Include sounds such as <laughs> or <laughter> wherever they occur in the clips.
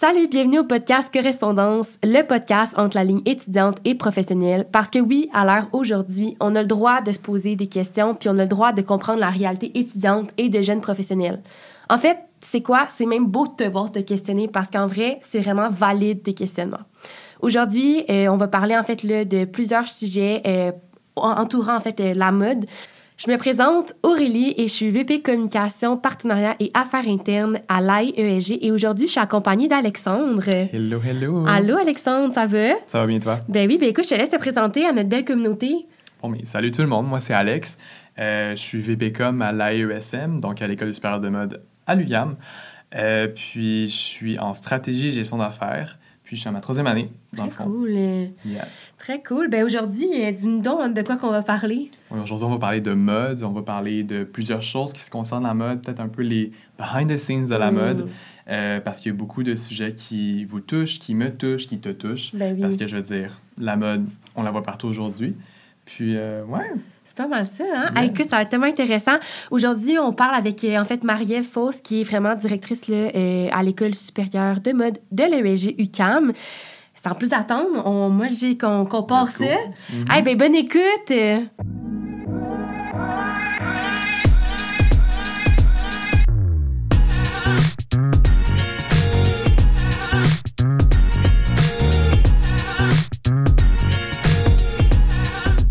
Salut, bienvenue au podcast Correspondance, le podcast entre la ligne étudiante et professionnelle. Parce que oui, à l'heure aujourd'hui, on a le droit de se poser des questions, puis on a le droit de comprendre la réalité étudiante et de jeunes professionnels. En fait, c'est quoi? C'est même beau de te voir te questionner parce qu'en vrai, c'est vraiment valide tes questionnements. Aujourd'hui, euh, on va parler en fait là, de plusieurs sujets euh, entourant en fait euh, la mode. Je me présente Aurélie et je suis VP Communication, Partenariat et Affaires internes à l'AIESG. Et aujourd'hui, je suis accompagnée d'Alexandre. Hello, hello. Allô, Alexandre, ça va? Ça va bien, toi? Ben oui, ben écoute, je te laisse te présenter à notre belle communauté. Bon, mais salut tout le monde. Moi, c'est Alex. Euh, je suis VP Com à l'AESM, donc à l'École supérieure de mode à l'UYAM. Euh, puis, je suis en stratégie et gestion d'affaires. Puis, je suis à ma troisième année, dans Très le fond. cool. Yeah. Très cool. Ben aujourd'hui, euh, dis-nous donc de quoi qu'on va parler? Aujourd'hui, on va parler de mode, on va parler de plusieurs choses qui se concernent la mode, peut-être un peu les behind the scenes de la Mm. mode, euh, parce qu'il y a beaucoup de sujets qui vous touchent, qui me touchent, qui te touchent. Ben oui. Parce que je veux dire, la mode, on la voit partout aujourd'hui. Puis, euh, ouais, C'est pas mal ça, hein? Yeah. Ah, écoute, ça va être tellement intéressant. Aujourd'hui, on parle avec, en fait, Marie-Ève Fausse, qui est vraiment directrice là, euh, à l'École supérieure de mode de l'ESG UCAM. Sans plus attendre, on, moi, j'ai qu'on qu'on part ça. Eh ben, bonne écoute!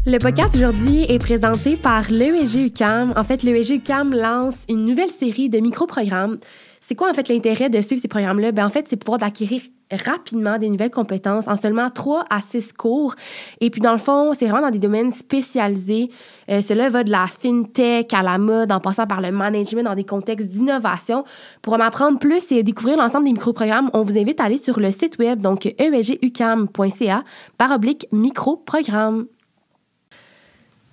Le podcast aujourd'hui est présenté par l'ESG UCAM. En fait, l'ESG UCAM lance une nouvelle série de micro-programmes. C'est quoi en fait l'intérêt de suivre ces programmes-là? Ben, en fait, c'est pouvoir d'acquérir rapidement des nouvelles compétences en seulement 3 à 6 cours. Et puis, dans le fond, c'est vraiment dans des domaines spécialisés. Euh, cela va de la fintech à la mode, en passant par le management dans des contextes d'innovation. Pour en apprendre plus et découvrir l'ensemble des micro-programmes, on vous invite à aller sur le site web, donc e esgucam.ca, par oblique micro-programme.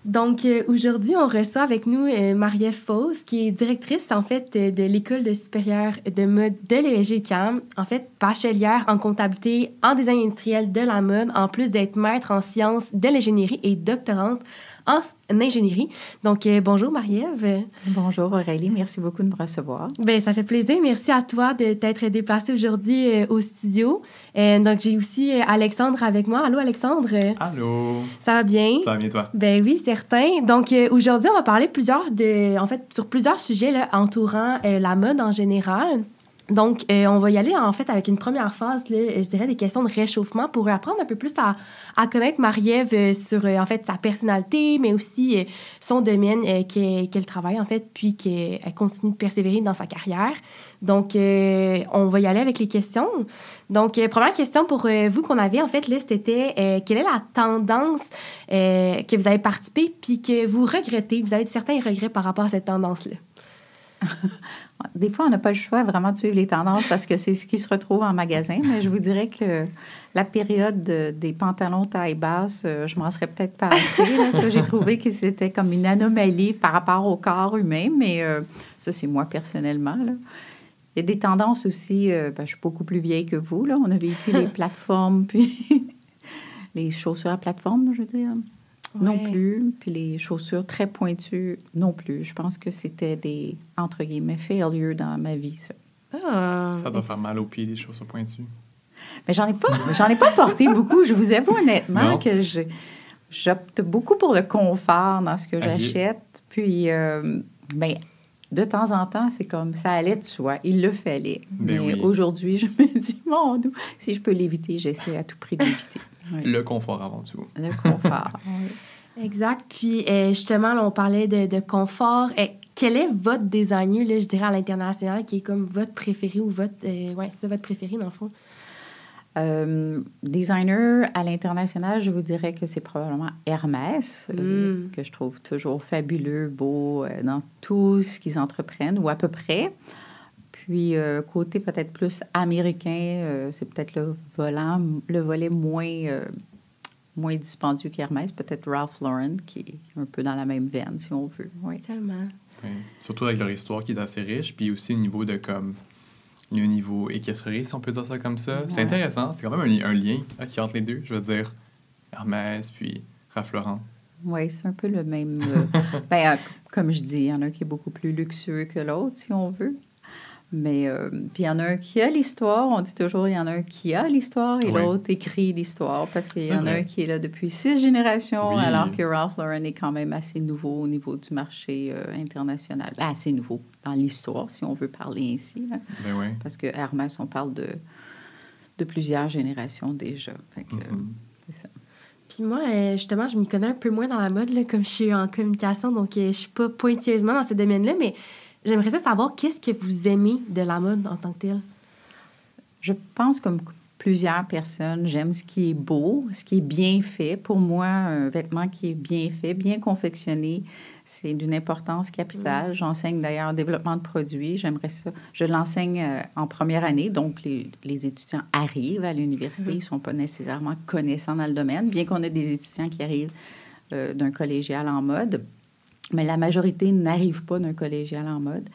Donc, euh, aujourd'hui, on reçoit avec nous euh, Marie-Ève Fausse, qui est directrice, en fait, euh, de l'École de supérieure de mode de l'ESG UQAM. En fait, bachelière en comptabilité, en design industriel de la mode, en plus d'être maître en sciences de l'ingénierie et doctorante en ingénierie. Donc, euh, bonjour Marie-Ève. Bonjour Aurélie, merci beaucoup de me recevoir. Ben, ça fait plaisir. Merci à toi de t'être déplacée aujourd'hui euh, au studio. Euh, donc, j'ai aussi Alexandre avec moi. Allô, Alexandre? Allô, Ça va bien? ça va bien, toi? Ben oui, certain. Donc euh, aujourd'hui, on va parler plusieurs de, en fait, sur plusieurs sujets là, entourant euh, la mode en général. Donc, euh, on va y aller en fait avec une première phase, là, je dirais des questions de réchauffement pour apprendre un peu plus à, à connaître Marie-Ève euh, sur euh, en fait sa personnalité, mais aussi son domaine qu'elle travaille en fait, puis qu'elle continue de persévérer dans sa carrière. Donc, on va y aller avec les questions. Donc, première question pour vous qu'on avait en fait là, c'était quelle est la tendance que vous avez participé puis que vous regrettez, vous avez certains regrets par rapport à cette tendance-là? <laughs> Des fois, on n'a pas le choix vraiment de suivre les tendances parce que c'est ce qui se retrouve en magasin, mais je vous dirais que la période de- des pantalons taille basse, euh, je m'en serais peut-être pas assez. Ça, j'ai trouvé que c'était comme une anomalie par rapport au corps humain, mais euh, ça, c'est moi personnellement. là. Il y a des tendances aussi, euh, ben, je suis beaucoup plus vieille que vous, là. on a vécu les <laughs> plateformes, puis <laughs> les chaussures à plateforme, je veux dire. Non plus. Puis les chaussures très pointues, non plus. Je pense que c'était des, entre guillemets, failures dans ma vie, ça. Ah. Ça doit faire mal aux pieds, des chaussures pointues. Mais j'en ai pas, j'en ai pas porté beaucoup. Je vous avoue honnêtement Non. que je, j'opte beaucoup pour le confort dans ce que j'achète. Puis, euh, ben, de temps en temps, c'est comme ça allait de soi. Il le fallait. Ben Mais oui. aujourd'hui, je me dis, mon Dieu, si je peux l'éviter, j'essaie à tout prix d'éviter. Oui. Le confort avant tout. Le confort. <laughs> oui. Exact. Puis euh, justement, là, on parlait de, de confort. Euh, quel est votre designer, là, je dirais, à l'international, qui est comme votre préféré ou votre... euh, ouais, c'est ça, votre préféré, dans le fond? Euh, designer à l'international, je vous dirais que c'est probablement Hermès, euh, Mm. que je trouve toujours fabuleux, beau euh, dans tout ce qu'ils entreprennent, ou à peu près. Puis, euh, côté peut-être plus américain, euh, c'est peut-être le volant, le volet moins, euh, moins dispendieux qu'Hermès, peut-être Ralph Lauren, qui est un peu dans la même veine, si on veut. Oui. Tellement. Oui. Surtout avec leur histoire qui est assez riche, puis aussi au niveau de comme le niveau équestré, si on peut dire ça comme ça. C'est intéressant, c'est quand même un, li- un lien là, qui entre les deux. Je veux dire, Hermès, puis Ralph Lauren. Oui, c'est un peu le même. euh, <laughs> ben, comme je dis, il y en a un qui est beaucoup plus luxueux que l'autre, si on veut. Mais euh, puis il y en a un qui a l'histoire, on dit toujours il y en a un qui a l'histoire et Oui. l'autre écrit l'histoire parce qu'il y en a un qui est là depuis six générations Oui. alors que Ralph Lauren est quand même assez nouveau au niveau du marché euh, international. Ben, assez nouveau dans l'histoire si on veut parler ainsi. là. Ben oui. Parce que Hermès, on parle de, de plusieurs générations déjà. Fait que, Mhm. c'est ça. Puis moi, euh, justement, je m'y connais un peu moins dans la mode, là, comme je suis en communication, donc je suis pas pointilleusement dans ce domaine-là, mais j'aimerais ça savoir qu'est-ce que vous aimez de la mode en tant que telle? Je pense comme plusieurs personnes, j'aime ce qui est beau, ce qui est bien fait. Pour moi, un vêtement qui est bien fait, bien confectionné, c'est d'une importance capitale. J'enseigne d'ailleurs le développement de produits. J'aimerais ça. Je l'enseigne euh, en première année, donc les, les étudiants arrivent à l'université. Ils ne sont pas nécessairement connaissants dans le domaine, bien qu'on ait des étudiants qui arrivent euh, d'un collégial en mode. Mais la majorité n'arrive pas d'un collégial en mode.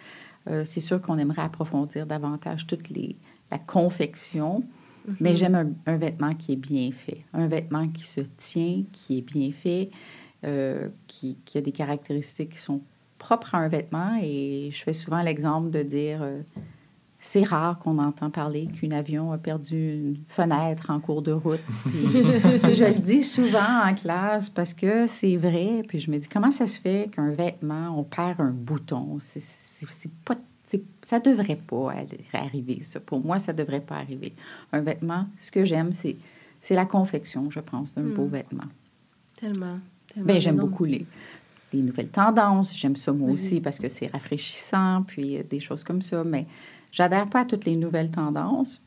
Euh, c'est sûr qu'on aimerait approfondir davantage toute les, la confection, mais j'aime un, un vêtement qui est bien fait, un vêtement qui se tient, qui est bien fait, euh, qui, qui a des caractéristiques qui sont propres à un vêtement. Et je fais souvent l'exemple de dire euh, c'est rare qu'on entend parler qu'un avion a perdu une fenêtre en cours de route. Puis, <laughs> je le dis souvent en classe parce que c'est vrai. Puis je me dis comment ça se fait qu'un vêtement, on perd un bouton? C'est- pas. Ça devrait pas arriver, ça. Pour moi, ça devrait pas arriver. Un vêtement, ce que j'aime, c'est c'est la confection, je pense, d'un beau Hmm. vêtement. Tellement. tellement Ben, j'aime beaucoup les, les nouvelles tendances. J'aime ça moi Oui. aussi parce que c'est rafraîchissant, puis euh, des choses comme ça. Mais j'adhère pas à toutes les nouvelles tendances.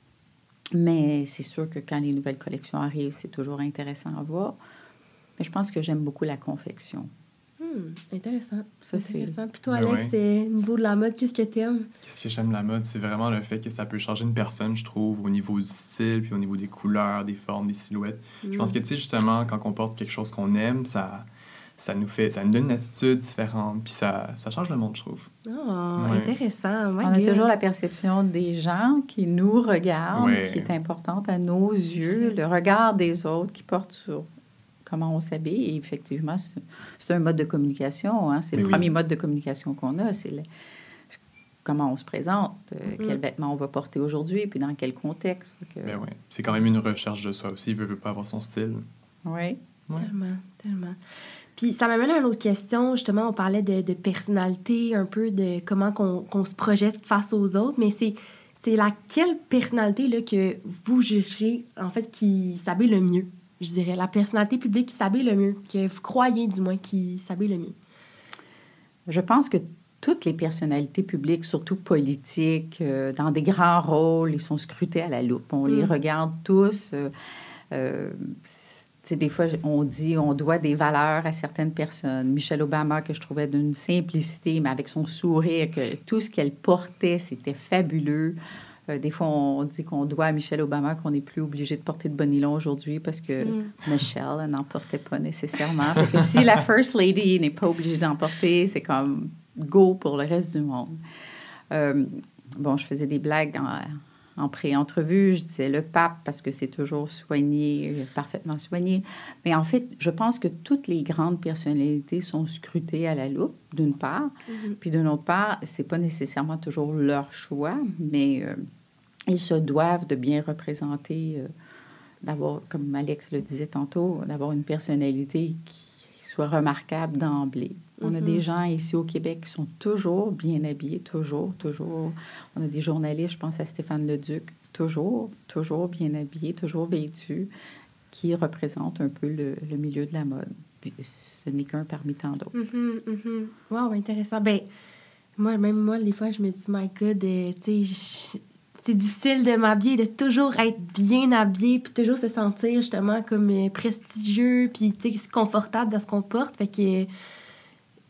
Mais c'est sûr que quand les nouvelles collections arrivent, c'est toujours intéressant à voir. Mais je pense que j'aime beaucoup la confection. Hmm, intéressant. Ça, c'est- intéressant. Puis toi, Ben Alex, euh, niveau de la mode, qu'est-ce que t'aimes? Qu'est-ce que j'aime de la mode, c'est vraiment le fait que ça peut changer une personne, je trouve, au niveau du style, puis au niveau des couleurs, des formes, des silhouettes. Je pense que, tu sais, justement, quand on porte quelque chose qu'on aime, ça, ça nous fait, ça nous donne une attitude différente, puis ça, ça change le monde, je trouve. Oh, Ouais. intéressant. My On a toujours la perception des gens qui nous regardent, Ouais. qui est importante à nos yeux, le regard des autres qui porte sur comment on s'habille. Et effectivement, c'est- un mode de communication. hein. C'est le Oui. premier mode de communication qu'on a. C'est comment on se présente, euh, Mhm. quel vêtement on va porter aujourd'hui, puis dans quel contexte. Que- Ben ouais. C'est quand même une recherche de soi aussi, il veut, veut pas avoir son style. Oui. Ouais. Tellement, tellement. Puis ça m'amène à une autre question. Justement, on parlait de, de personnalité, un peu de comment qu'on qu'on se projette face aux autres, mais c'est c'est laquelle personnalité là, que vous jugerez, en fait, qui s'habille le mieux, je dirais. La personnalité publique qui s'habille le mieux, que vous croyez du moins qui s'habille le mieux. Je pense que toutes les personnalités publiques, surtout politiques, euh, dans des grands rôles, ils sont scrutés à la loupe. On les Mm. regarde tous. euh, euh, des fois, on dit on doit des valeurs à certaines personnes. Michelle Obama, que je trouvais d'une simplicité, mais avec son sourire, que tout ce qu'elle portait, c'était fabuleux. Euh, des fois, on dit qu'on doit à Michelle Obama qu'on n'est plus obligé de porter de bonilon aujourd'hui parce que Mm. Michelle elle n'en portait pas nécessairement. Que si la First Lady n'est pas obligée d'en porter, c'est comme go pour le reste du monde. Euh, bon, je faisais des blagues en, en pré-entrevue. Je disais le pape parce que c'est toujours soigné, euh, parfaitement soigné. Mais en fait, je pense que toutes les grandes personnalités sont scrutées à la loupe, d'une part. Mhm. Puis d'une autre part, c'est pas nécessairement toujours leur choix, mais euh, ils se doivent de bien représenter, euh, d'avoir, comme Alex le disait tantôt, d'avoir une personnalité qui soit remarquable d'emblée. On a des gens ici au Québec qui sont toujours bien habillés, toujours, toujours. On a des journalistes, je pense à Stéphane Leduc, toujours, toujours bien habillés, toujours vêtus, qui représentent un peu le, le milieu de la mode. Puis ce n'est qu'un parmi tant d'autres. Mhm. Wow, intéressant. Ben, moi, même moi, des fois, je me dis, my God, euh, tu sais, je- c'est difficile de m'habiller, de toujours être bien habillé, puis toujours se sentir justement comme euh, prestigieux, puis tu sais, confortable dans ce qu'on porte. Fait que,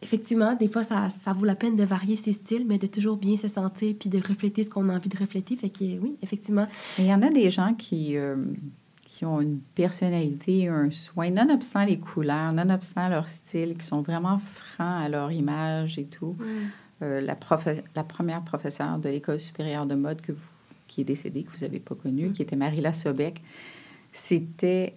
effectivement, des fois, ça, ça vaut la peine de varier ses styles, mais de toujours bien se sentir, puis de refléter ce qu'on a envie de refléter. Fait que, oui, effectivement. Il y en a des gens qui, euh, qui ont une personnalité, un soin, nonobstant les couleurs, nonobstant leur style, qui sont vraiment francs à leur image et tout. Euh, la, première professeure de l'École supérieure de mode que vous- qui est décédée, que vous n'avez pas connue, qui était Marilla Sobec, c'était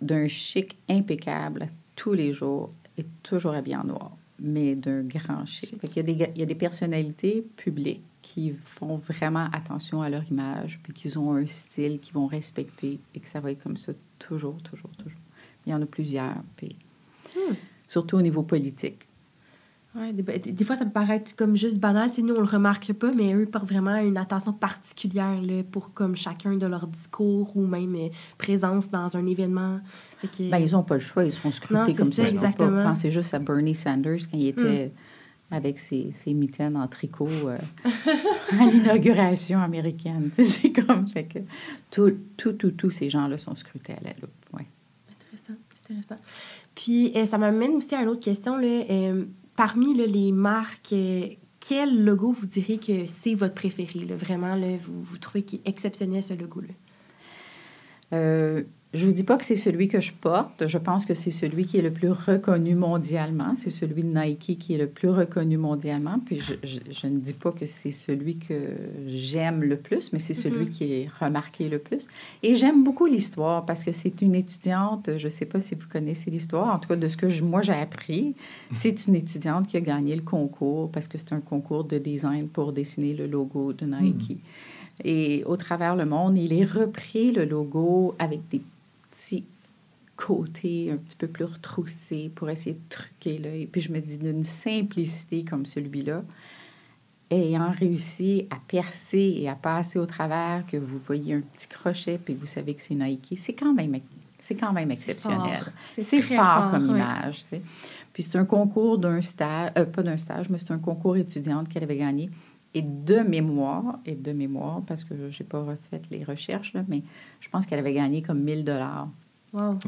d'un chic impeccable tous les jours et toujours habillée en noir, mais d'un grand chic. Fait qu'il y, a des, il y a des personnalités publiques qui font vraiment attention à leur image, puis qu'ils ont un style qu'ils vont respecter et que ça va être comme ça toujours, toujours, toujours. Il y en a plusieurs, puis Hmm. surtout au niveau politique. Ouais, des, des fois, ça peut paraître comme juste banal. Tu sais, nous, on le remarque pas, mais eux portent vraiment une attention particulière là, pour comme chacun de leur discours ou même euh, présence dans un événement. Que- Ben, ils n'ont pas le choix, ils sont scrutés Non, comme ça, ça. Exactement. pensé juste à Bernie Sanders quand il était avec ses, ses mitaines en tricot euh, <laughs> à l'inauguration américaine. <laughs> C'est comme, fait que tout, tout, tout, tous ces gens-là sont scrutés à la loupe. Ouais. Intéressant, intéressant. Puis, euh, ça m'amène aussi à une autre question. Là. Parmi les marques, euh, quel logo vous direz que c'est votre préféré? Vraiment, vous trouvez qu'il est exceptionnel, ce logo-là? Euh, je vous dis pas que c'est celui que je porte. Je pense que c'est celui qui est le plus reconnu mondialement. C'est celui de Nike qui est le plus reconnu mondialement. Puis je, je- je ne dis pas que c'est celui que j'aime le plus, mais c'est celui Mhm. qui est remarqué le plus. Et j'aime beaucoup l'histoire parce que c'est une étudiante. Je ne sais pas si vous connaissez l'histoire. En tout cas, de ce que je- moi j'ai appris, c'est une étudiante qui a gagné le concours parce que c'est un concours de design pour dessiner le logo de Nike. Et au travers le monde, il est repris le logo avec des petits côtés un petit peu plus retroussés pour essayer de truquer l'œil. Puis je me dis d'une simplicité comme celui-là, ayant réussi à percer et à passer au travers, que vous voyez un petit crochet puis que vous savez que c'est Nike, c'est quand même, c'est quand même exceptionnel. C'est fort, comme image. tu sais. Puis c'est un concours d'un stage, euh, pas d'un stage, mais c'est un concours étudiante qu'elle avait gagné. Et de mémoire, et de mémoire, parce que je n'ai pas refait les recherches, là, mais je pense qu'elle avait gagné comme 1000 dollars. Wow.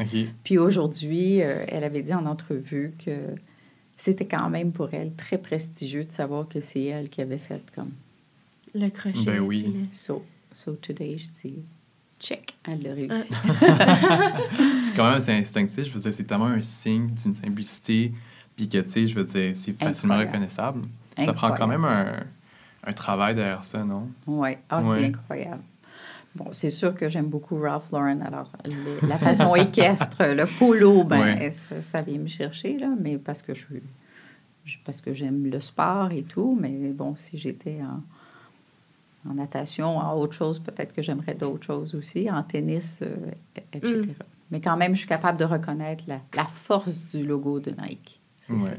Puis aujourd'hui, euh, elle avait dit en entrevue que c'était quand même pour elle très prestigieux de savoir que c'est elle qui avait fait comme Le crochet. Ben oui. so. So today, je dis check, elle l'a réussi. <laughs> C'est quand même assez instinctif. Je veux dire, c'est tellement un signe d'une simplicité. Puis que, tu sais, je veux dire, c'est facilement Incroyable. reconnaissable. Ça prend quand même un, un travail derrière ça, non? Oui, ah, Ouais. c'est incroyable. Bon, c'est sûr que j'aime beaucoup Ralph Lauren. Alors, le- la façon <laughs> équestre, le polo, ben, Ouais. ça, ça vient me chercher, là, mais parce que je suis- parce que j'aime le sport et tout. Mais bon, si j'étais en, en natation, en autre chose, peut-être que j'aimerais d'autres choses aussi, en tennis, euh, etc. Mm. Mais quand même, je suis capable de reconnaître la, la force du logo de Nike. C'est Ouais. ça.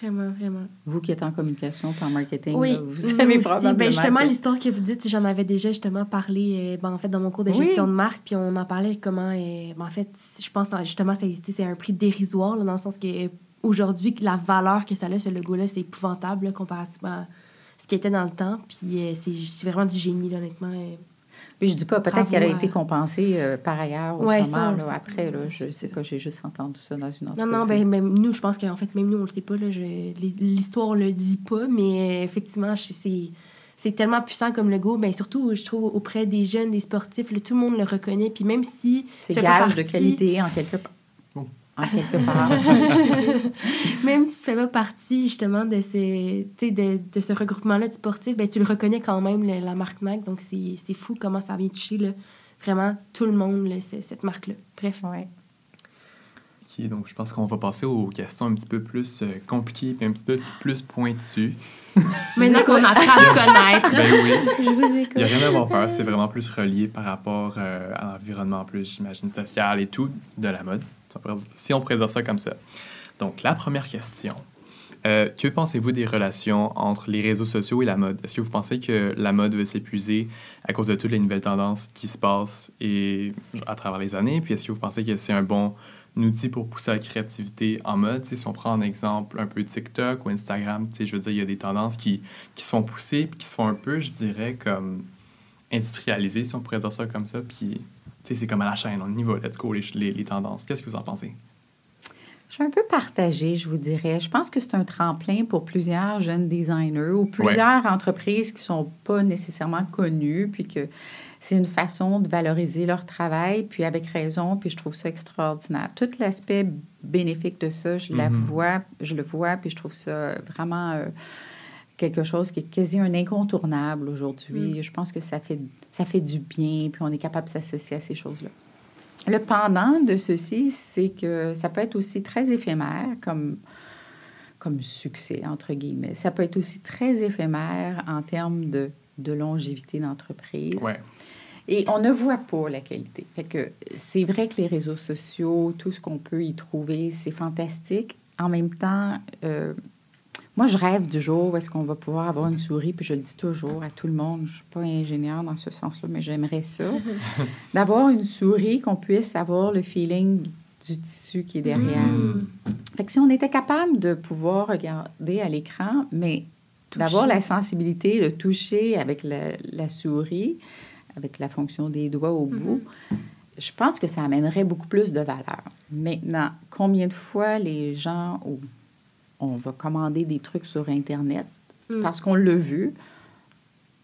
Vraiment, vraiment. Vous qui êtes en communication en marketing, Oui, là, vous savez aussi. probablement Ben, justement, que- l'histoire que vous dites, j'en avais déjà justement parlé euh, ben, en fait, dans mon cours de Oui. gestion de marque, puis on en parlait comment, euh, ben, en fait, je pense justement, c'est un prix dérisoire, là, dans le sens que euh, aujourd'hui, la valeur que ça a, ce logo-là, c'est épouvantable là, comparativement à ce qui était dans le temps, puis c'est c'est vraiment du génie, là, honnêtement. Puis je dis pas, peut-être Bravo qu'elle a été compensée euh, par ailleurs Ouais, le là, sait après. Là, je sais pas, j'ai juste entendu ça dans une Non, entrevue. non, ben, même nous, je pense qu'en fait, même nous, on le sait pas, l'histoire le dit pas, mais euh, effectivement, c'est... C'est tellement puissant comme logo, ben surtout, je trouve, auprès des jeunes, des sportifs, là, tout le monde le reconnaît. Puis même si C'est gage de qualité en quelque part. En quelque part. <laughs> Même si tu fais pas partie justement de, ces, tu sais, de, de ce regroupement-là de sportifs, ben, tu le reconnais quand même, le- la marque Nike. Donc, c'est c'est fou comment ça vient toucher là, vraiment tout le monde, là, ce- cette marque-là. Bref. ouais. OK, donc je pense qu'on va passer aux questions un petit peu plus euh, compliquées puis un petit peu plus pointues. <laughs> Maintenant qu'on apprend à connaître. Ben oui. <laughs> Je vous Il n'y a écoute. rien à avoir peur, c'est vraiment plus relié par rapport euh, à l'environnement plus, j'imagine, social et tout, de la mode, si on dire ça comme ça. Donc, la première question. Euh, que pensez-vous des relations entre les réseaux sociaux et la mode? Est-ce que vous pensez que la mode va s'épuiser à cause de toutes les nouvelles tendances qui se passent et, à travers les années? Puis est-ce que vous pensez que c'est un bon outil pour pousser la créativité en mode? Si on prend un exemple un peu TikTok ou Instagram, je veux dire, il y a des tendances qui, qui sont poussées puis qui sont un peu, je dirais, comme industrialisées, si on pourrait dire ça comme ça. Puis, c'est comme à la chaîne, on y va, let's go, les, les, les tendances. Qu'est-ce que vous en pensez? Je suis un peu partagée, je vous dirais. Je pense que c'est un tremplin pour plusieurs jeunes designers ou plusieurs entreprises qui sont pas nécessairement connues, puis que c'est une façon de valoriser leur travail, puis avec raison, puis je trouve ça extraordinaire. Tout l'aspect bénéfique de ça, je la Mhm. vois, je le vois, puis je trouve ça vraiment euh, quelque chose qui est quasi un incontournable aujourd'hui. Je pense que ça fait, ça fait du bien, puis on est capable de s'associer à ces choses-là. Le pendant de ceci, c'est que ça peut être aussi très éphémère, comme, comme succès, entre guillemets. Ça peut être aussi très éphémère en termes de, de longévité d'entreprise. Ouais. Et on ne voit pas la qualité. Fait que c'est vrai que les réseaux sociaux, tout ce qu'on peut y trouver, c'est fantastique. En même temps, euh, moi, je rêve du jour où est-ce qu'on va pouvoir avoir une souris, puis je le dis toujours à tout le monde, je ne suis pas ingénieure dans ce sens-là, mais j'aimerais ça, <laughs> d'avoir une souris qu'on puisse avoir le feeling du tissu qui est derrière. Mm. Fait que si on était capable de pouvoir regarder à l'écran, mais d'avoir la sensibilité, le toucher avec la, la souris, avec la fonction des doigts au bout, je pense que ça amènerait beaucoup plus de valeur. Maintenant, combien de fois les gens, ou on va commander des trucs sur Internet Mm. parce qu'on l'a vu,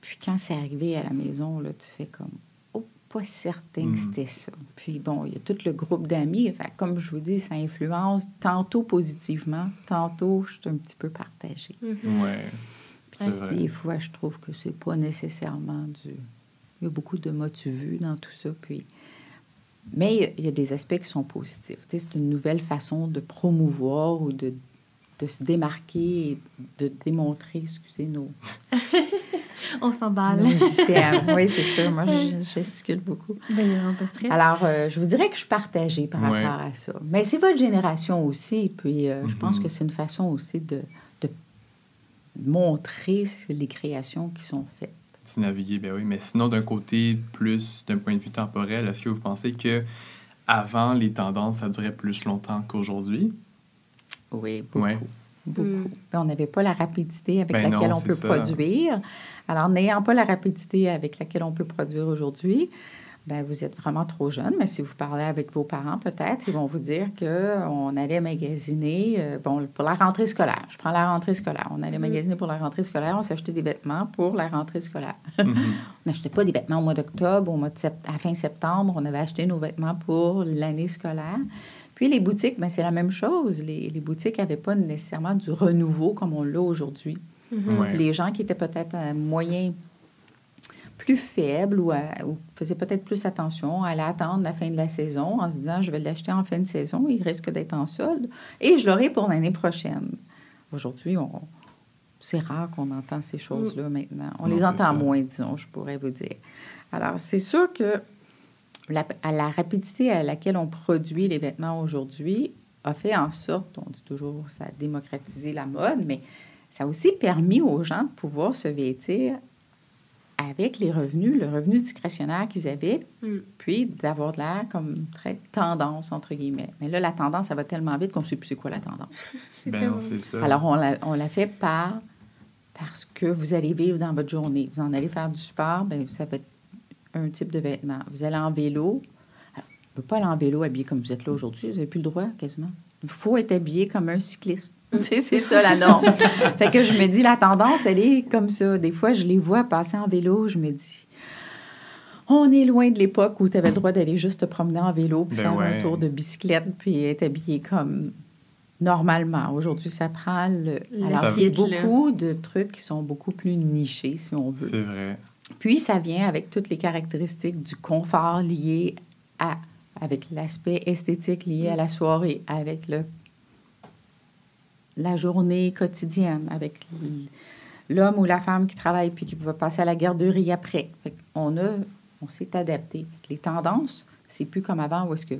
puis quand c'est arrivé à la maison, là, tu fais comme, oh, pas certain que Mm. c'était ça. Puis bon, il y a tout le groupe d'amis. Comme je vous dis, ça influence tantôt positivement, tantôt je suis un petit peu partagée. Ouais. C'est Ouais. vrai. Des fois, je trouve que c'est pas nécessairement du. Il y a beaucoup de mots vu dans tout ça. Puis... Mais il y a- il y a des aspects qui sont positifs. Tu sais, c'est une nouvelle façon de promouvoir ou de, de se démarquer et de démontrer, excusez, nos, <laughs> On s'emballe. Oui, c'est sûr. Moi, je gesticule beaucoup. Ben, il y a un peu de stress. Alors, euh, je vous dirais que je suis partagée par Ouais. rapport à ça. Mais c'est votre génération aussi. Puis, euh, je pense Mhm. que c'est une façon aussi de, de montrer les créations qui sont faites. d'y naviguer, ben oui. Mais sinon, d'un côté, plus d'un point de vue temporel, est-ce que vous pensez que avant les tendances, ça durait plus longtemps qu'aujourd'hui? Oui, beaucoup. Ouais. Beaucoup. Mm. Ben, On n'avait pas la rapidité avec Ben laquelle non, on peut ça. produire. Alors, n'ayant pas la rapidité avec laquelle on peut produire aujourd'hui, ben, vous êtes vraiment trop jeune. Mais si vous parlez avec vos parents, peut-être, ils vont vous dire qu'on allait magasiner euh, bon, pour la rentrée scolaire. Je prends la rentrée scolaire. On allait Mm. magasiner pour la rentrée scolaire. On s'achetait des vêtements pour la rentrée scolaire. Mhm. <laughs> On n'achetait pas des vêtements au mois d'octobre, au mois de sept- à fin septembre. On avait acheté nos vêtements pour l'année scolaire. Puis les boutiques, ben, c'est la même chose. Les, les boutiques n'avaient pas nécessairement du renouveau comme on l'a aujourd'hui. Mhm. Ouais. Les gens qui étaient peut-être à moyen plus faibles ou, à- ou faisaient peut-être plus attention, allaient attendre la fin de la saison en se disant je vais l'acheter en fin de saison, il risque d'être en solde et je l'aurai pour l'année prochaine. Aujourd'hui, on, c'est rare qu'on entend ces choses-là maintenant. On Non, les entend ça. moins, disons, je pourrais vous dire. Alors, c'est sûr que la, à la rapidité à laquelle on produit les vêtements aujourd'hui a fait en sorte, on dit toujours, ça a démocratisé la mode, mais ça a aussi permis aux gens de pouvoir se vêtir avec les revenus, le revenu discrétionnaire qu'ils avaient, Mm. puis d'avoir de l'air comme très tendance, entre guillemets. Mais là, la tendance, ça va tellement vite qu'on ne sait plus c'est quoi la tendance. <laughs> Ben c'est ça. Alors, on la, on la fait par parce que vous allez vivre dans votre journée. Vous en allez faire du sport, bien, ça va être un type de vêtement. Vous allez en vélo. On ne peut pas aller en vélo habillé comme vous êtes là aujourd'hui. Vous n'avez plus le droit, quasiment. Il faut être habillé comme un cycliste. <laughs> Tu sais, c'est ça la norme. <laughs> fait que je me dis, la tendance, elle est comme ça. Des fois, je les vois passer en vélo. Je me dis, on est loin de l'époque où tu avais le droit d'aller juste te promener en vélo puis Ben faire ouais. un tour de bicyclette puis être habillé comme normalement. Aujourd'hui, ça prend le... Alors, Ça- c'est kit, là. beaucoup de trucs qui sont beaucoup plus nichés, si on veut. C'est vrai. Puis, ça vient avec toutes les caractéristiques du confort lié à... avec l'aspect esthétique lié à la soirée, avec le la journée quotidienne, avec l'homme ou la femme qui travaille puis qui va passer à la garderie après. Fait on a, on s'est adapté. Les tendances, c'est plus comme avant où est-ce que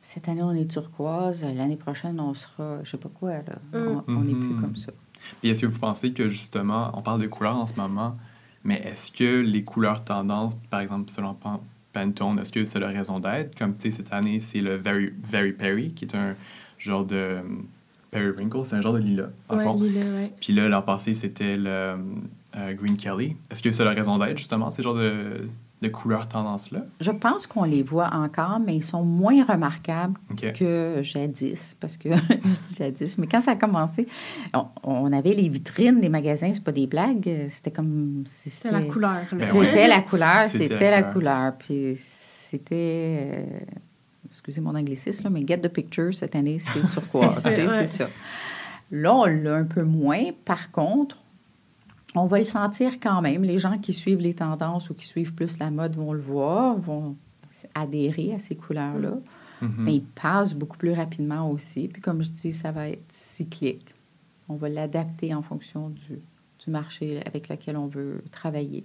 cette année on est turquoise, l'année prochaine on sera, je sais pas quoi là. Mm. On n'est plus Mhm. comme ça. Puis est-ce que vous pensez que justement, on parle de couleurs en ce moment, mais est-ce que les couleurs tendances, par exemple selon Pan- Pantone, est-ce que c'est la raison d'être? Comme tu sais, cette année, c'est le Very, Very Perry, qui est un genre de hum, periwinkle, c'est un genre de lilas, le Ouais, fond. lilas, ouais. Puis là, l'an passé, c'était le euh, Green Kelly. Est-ce que c'est la raison d'être, justement, ces genres de, de couleurs tendances-là? Je pense qu'on les voit encore, mais ils sont moins remarquables que jadis, parce que <laughs> jadis, mais quand ça a commencé, on, on avait les vitrines des magasins, c'est pas des blagues, c'était comme... C'est la couleur. là. Ben C'était ouais. la couleur, C'était c'était la la couleur. Puis c'était, euh, excusez mon anglicisme, là, mais Get the Picture cette année, c'est <laughs> turquoise. Ouais. c'est ça. Là, on l'a un peu moins. Par contre, on va le sentir quand même. Les gens qui suivent les tendances ou qui suivent plus la mode vont le voir, vont adhérer à ces couleurs-là. Mhm. Mais ils passent beaucoup plus rapidement aussi. Puis comme je dis, ça va être cyclique. on va l'adapter en fonction du, du marché avec lequel on veut travailler.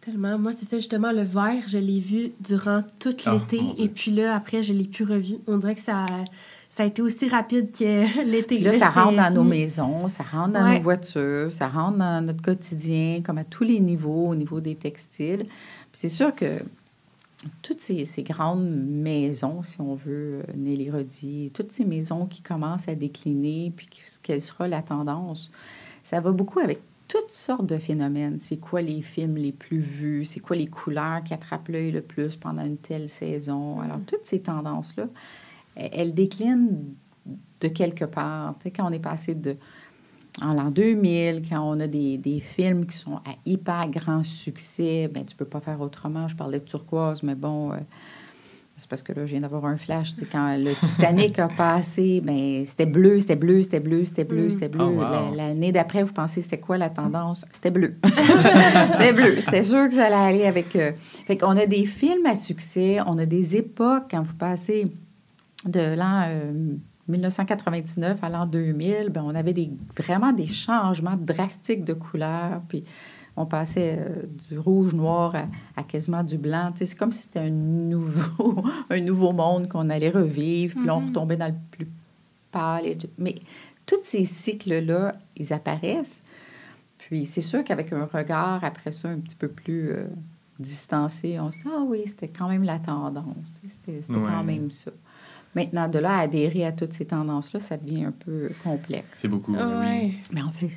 Tellement. Moi, c'est ça, justement, le vert, je l'ai vu durant tout Ah, l'été. et puis là, après, je l'ai plus revu. On dirait que ça, ça a été aussi rapide que <laughs> l'été. Là, ça rentre dans nos maisons, ça rentre dans Ouais. nos voitures, ça rentre dans notre quotidien, comme à tous les niveaux, au niveau des textiles. C'est sûr que toutes ces, ces grandes maisons, si on veut, euh, Nelly Rodi, toutes ces maisons qui commencent à décliner, puis quelle sera la tendance, ça va beaucoup avec toutes sortes de phénomènes. C'est quoi les films les plus vus? C'est quoi les couleurs qui attrapent l'œil le plus pendant une telle saison? Alors, toutes ces tendances-là, elles déclinent de quelque part. Tu sais, quand on est passé de en l'an 2000, quand on a des, des films qui sont à hyper grand succès, ben tu peux pas faire autrement. Je parlais de turquoise, mais bon, euh, c'est parce que là, je viens d'avoir un flash. Sais, quand le <laughs> Titanic a passé, ben c'était bleu, c'était bleu, c'était bleu, c'était bleu, Mm. c'était bleu. Oh, wow. L'année d'après, vous pensez c'était quoi la tendance? C'était bleu. <laughs> c'était bleu. C'était sûr que ça allait aller avec... euh, Fait qu'on a des films à succès, on a des époques, quand vous passez de l'an euh, 1999 à l'an 2000, ben, on avait des, vraiment des changements drastiques de couleurs. Puis on passait euh, du rouge noir à, à quasiment du blanc. Tu sais, C'est comme si c'était un nouveau, <laughs> un nouveau monde qu'on allait revivre. Puis là, on retombait dans le plus pâle. et tout. Mais tous ces cycles-là, ils apparaissent. Puis c'est sûr qu'avec un regard après ça un petit peu plus euh, distancé, on se dit Ah oui, c'était quand même la tendance. C'était quand même ça. Maintenant, de là à adhérer à toutes ces tendances-là, ça devient un peu complexe. C'est beaucoup, mais oui. Ouais, Mais en fait,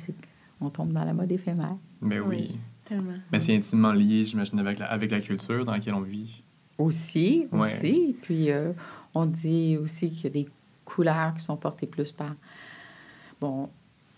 on tombe dans la mode éphémère. Mais oui. Oui. tellement. Mais c'est intimement lié, j'imagine, avec la, avec la culture dans laquelle on vit. Aussi, Ouais. aussi. Puis euh, on dit aussi qu'il y a des couleurs qui sont portées plus par, bon,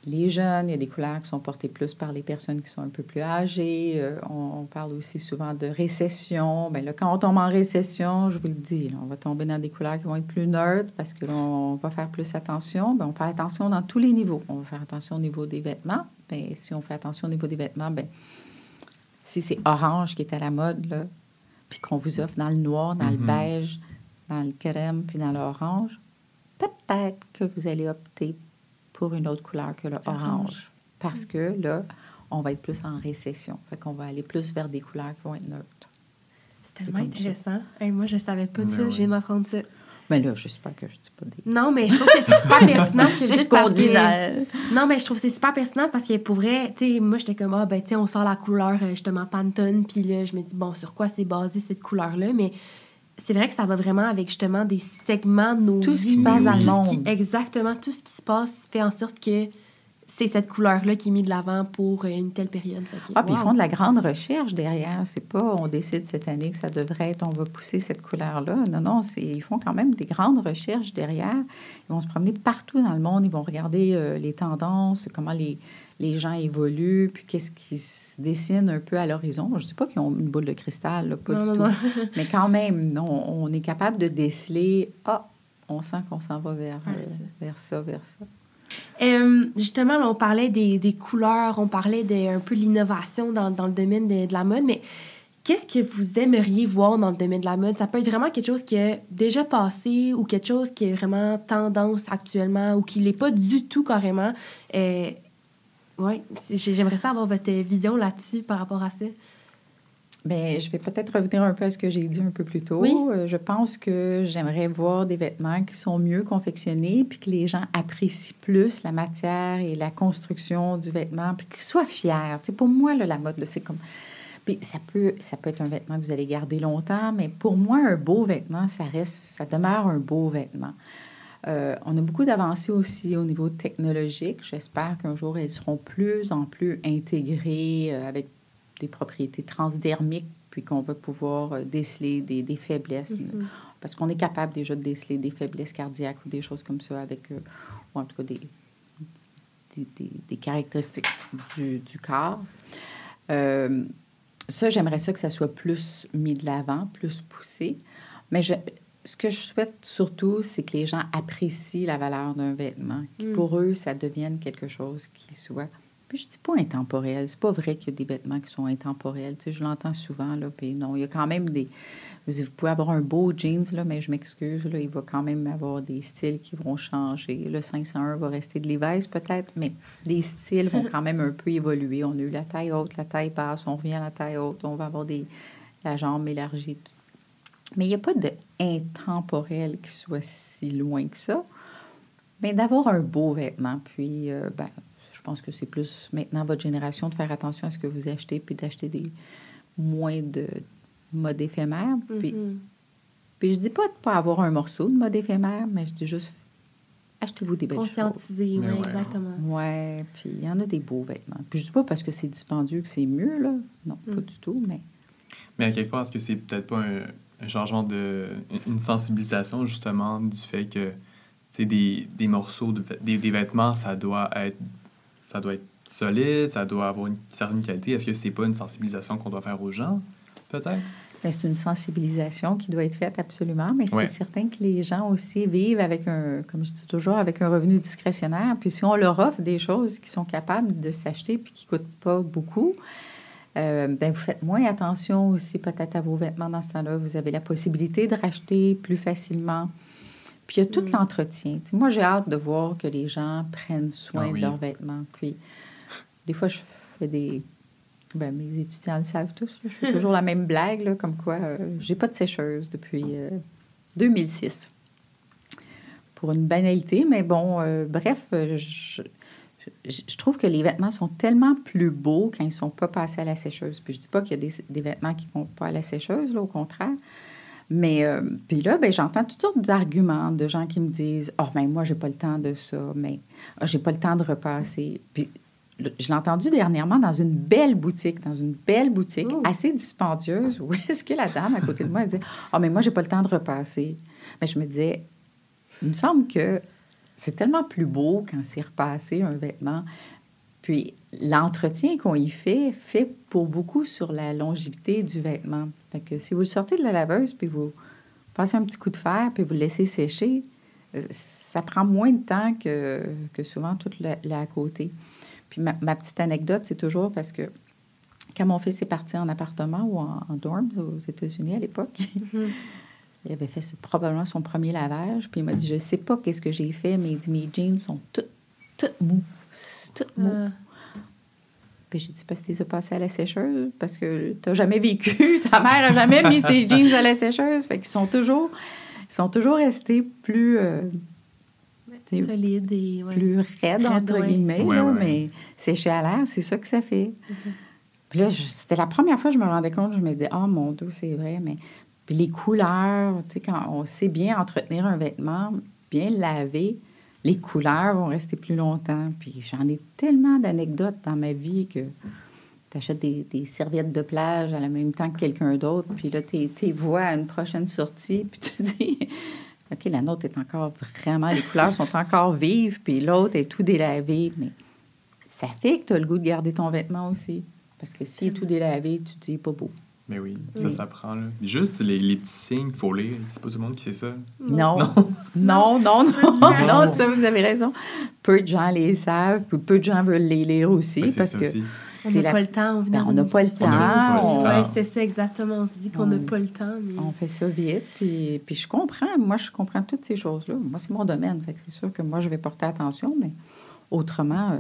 les jeunes, il y a des couleurs qui sont portées plus par les personnes qui sont un peu plus âgées. Euh, on, on parle aussi souvent de récession. Bien là, quand on tombe en récession, je vous le dis, là, on va tomber dans des couleurs qui vont être plus neutres parce que là, on va faire plus attention. Bien, on fait attention dans tous les niveaux. On va faire attention au niveau des vêtements. Bien, si on fait attention au niveau des vêtements, bien, si c'est orange qui est à la mode, là, puis qu'on vous offre dans le noir, dans le Mhm. beige, dans le crème, puis dans l'orange, peut-être que vous allez opter pour une autre couleur que le Orange. Parce que là, on va être plus en récession. Fait qu'on va aller plus vers des couleurs qui vont être neutres. C'est tellement ça. intéressant. Hey, moi, je savais pas Mais ça. oui. Je viens d'apprendre ça. Mais là, j'espère que je dis pas des... Non, mais je trouve que c'est super <laughs> pertinent. ce que parce dans... Non, mais je trouve que c'est super pertinent parce que pour vrai, tu sais, moi, j'étais comme, ah, ben, tu sais, on sort la couleur, euh, justement, Pantone, puis là, je me dis, bon, sur quoi c'est basé cette couleur-là? Mais c'est vrai que ça va vraiment avec, justement, des segments de nos Tout ce qui passe dans tout ce qui- monde. exactement, tout ce qui se passe fait en sorte que c'est cette couleur-là qui est mise de l'avant pour euh, une telle période. Que, Ah, puis ils font de la grande recherche derrière. C'est pas on décide cette année que ça devrait être, on va pousser cette couleur-là. Non, non, ils font quand même des grandes recherches derrière. Ils vont se promener partout dans le monde. Ils vont regarder euh, les tendances, comment les, les gens évoluent, puis qu'est-ce qui se dessine un peu à l'horizon. Je ne dis pas qu'ils ont une boule de cristal, là, pas Non, du non, tout. non. <laughs> Mais quand même, on est capable de déceler, ah, on sent qu'on s'en va vers, euh, vers ça, vers ça. Euh, justement, là, on parlait des, des couleurs, on parlait de un peu l'innovation dans, dans le domaine de, de la mode, mais qu'est-ce que vous aimeriez voir dans le domaine de la mode? Ça peut être vraiment quelque chose qui a déjà passé ou quelque chose qui est vraiment tendance actuellement ou qui l'est pas du tout carrément. Euh, oui, j'aimerais ça avoir votre vision là-dessus par rapport à ça. Bien, je vais peut-être revenir un peu à ce que j'ai dit un peu plus tôt. Oui. Euh, Je pense que j'aimerais voir des vêtements qui sont mieux confectionnés, puis que les gens apprécient plus la matière et la construction du vêtement, puis qu'ils soient fiers. Tu sais, pour moi, là, la mode, c'est comme... Puis ça peut, ça peut être un vêtement que vous allez garder longtemps, mais pour moi, un beau vêtement, ça reste, ça demeure un beau vêtement. Euh, on a beaucoup d'avancées aussi au niveau technologique. J'espère qu'un jour, elles seront plus en plus intégrées euh, avec des propriétés transdermiques, puis qu'on va pouvoir euh, déceler des, des faiblesses. Mhm. Parce qu'on est capable déjà de déceler des faiblesses cardiaques ou des choses comme ça avec, euh, ou en tout cas des, des, des- des caractéristiques du, du corps. Euh, ça, j'aimerais ça que ça soit plus mis de l'avant, plus poussé. Mais je, ce que je souhaite surtout, c'est que les gens apprécient la valeur d'un vêtement, que Mm. pour eux, ça devienne quelque chose qui soit Puis je dis pas intemporel. C'est pas vrai qu'il y a des vêtements qui sont intemporels. Tu sais, je l'entends souvent, là. Puis non, il y a quand même des... Vous pouvez avoir un beau jeans, là, mais je m'excuse, là, il va quand même avoir des styles qui vont changer. Le 501 va rester de Levi's peut-être, mais les styles vont quand même un peu évoluer. On a eu la taille haute, la taille basse, on revient à la taille haute, on va avoir des, la jambe élargie. Mais il n'y a pas de intemporel qui soit si loin que ça. Mais d'avoir un beau vêtement, puis euh, ben, je pense que c'est plus maintenant votre génération de faire attention à ce que vous achetez, puis d'acheter des moins de mode éphémère. Puis, Mhm. puis je dis pas de pas avoir un morceau de mode éphémère, mais je dis juste achetez-vous des belles choses. Conscientiser, oui, ouais. exactement. Ouais, puis il y en a des beaux vêtements. Puis je dis pas parce que c'est dispendieux que c'est mieux, là. Non, pas Mm. du tout, mais Mais à quelque part, est-ce que c'est peut-être pas un, un changement de. une sensibilisation, justement, du fait que, tu sais, des, des morceaux, de, des, des vêtements, ça doit être. Ça doit être solide, ça doit avoir une certaine qualité. Est-ce que c'est pas une sensibilisation qu'on doit faire aux gens, peut-être? Mais c'est une sensibilisation qui doit être faite absolument, mais c'est Ouais. certain que les gens aussi vivent avec un, comme je dis toujours, avec un revenu discrétionnaire. Puis si on leur offre des choses qui sont capables de s'acheter puis qui ne coûtent pas beaucoup, euh, ben vous faites moins attention aussi peut-être à vos vêtements dans ce temps-là. Vous avez la possibilité de racheter plus facilement. Puis il y a tout Mm. l'entretien. Tu sais, moi, j'ai hâte de voir que les gens prennent soin Ah oui. de leurs vêtements. Puis des fois, je fais des... Ben, mes étudiants le savent tous. là. Je fais <laughs> toujours la même blague, là, comme quoi euh, j'ai pas de sécheuse depuis euh, 2006. Pour une banalité, mais bon, euh, bref, euh, je, je- je trouve que les vêtements sont tellement plus beaux quand ils sont pas passés à la sécheuse. Puis je dis pas qu'il y a des, des vêtements qui vont pas à la sécheuse, là, au contraire. Mais euh, puis là, ben, j'entends toutes sortes d'arguments de gens qui me disent Oh, ben moi, j'ai pas le temps de ça, mais ah, j'ai pas le temps de repasser. Puis je l'ai entendu dernièrement dans une belle boutique, dans une belle boutique Oh. assez dispendieuse, où est-ce que la dame à côté de moi elle disait Ah, mais moi, j'ai pas le temps de repasser. Mais je me disais Il me semble que c'est tellement plus beau quand c'est repassé un vêtement. Puis l'entretien qu'on y fait fait pour beaucoup sur la longévité du vêtement. Fait que si vous le sortez de la laveuse, puis vous passez un petit coup de fer, puis vous le laissez sécher, euh, ça prend moins de temps que, que souvent tout le à côté. Puis ma, ma petite anecdote, c'est toujours parce que quand mon fils est parti en appartement ou en, en dorm aux États-Unis à l'époque, Mhm. <laughs> il avait fait ce- probablement son premier lavage, puis il m'a dit Je sais pas qu'est-ce que j'ai fait, mais il dit Mes jeans sont toutes toutes mous. C'est Toutes mous. Euh, Puis j'ai dit, parce que tu les as passés à la sécheuse, parce que tu n'as jamais vécu, <laughs> ta mère n'a jamais mis tes <laughs> jeans à la sécheuse. Fait qu'ils sont toujours, ils sont toujours restés plus, euh, C'est- solide et. ouais. plus raides, Raides, entre ouais. guillemets, Ouais, là, ouais. mais séchés à l'air, c'est ça que ça fait. Puis là, je- c'était la première fois que je me rendais compte, je me disais, ah mon Dieu, c'est vrai, mais. Puis les couleurs, tu sais, quand on sait bien entretenir un vêtement, bien le laver, les couleurs vont rester plus longtemps. Puis j'en ai tellement d'anecdotes dans ma vie que tu achètes des, serviettes de plage à la même temps que quelqu'un d'autre, puis là, tu vois à une prochaine sortie, puis tu <laughs> dis, OK, la nôtre est encore vraiment, les couleurs sont encore vives, puis l'autre est tout délavé, mais ça fait que tu as le goût de garder ton vêtement aussi. Parce que s'il est tout délavé, tu te dis, pas beau. Mais oui, ça Oui. s'apprend, là. Juste les, les petits signes qu'il faut lire, c'est pas tout le monde qui sait ça. Non, non, non, <laughs> non, non, ça, vous avez raison. Peu de gens les savent, puis peu de gens veulent les lire aussi, Ben, c'est parce ça que aussi. On c'est n'a la- pas le temps. On, Ben, on n'a pas le société temps, on- Ouais, c'est ça, exactement. On se dit qu'on n'a On- pas le temps. Mais... on fait ça vite, puis, puis je comprends. Moi, je comprends toutes ces choses-là. Moi, c'est mon domaine, fait que c'est sûr que moi, je vais porter attention, mais autrement, euh,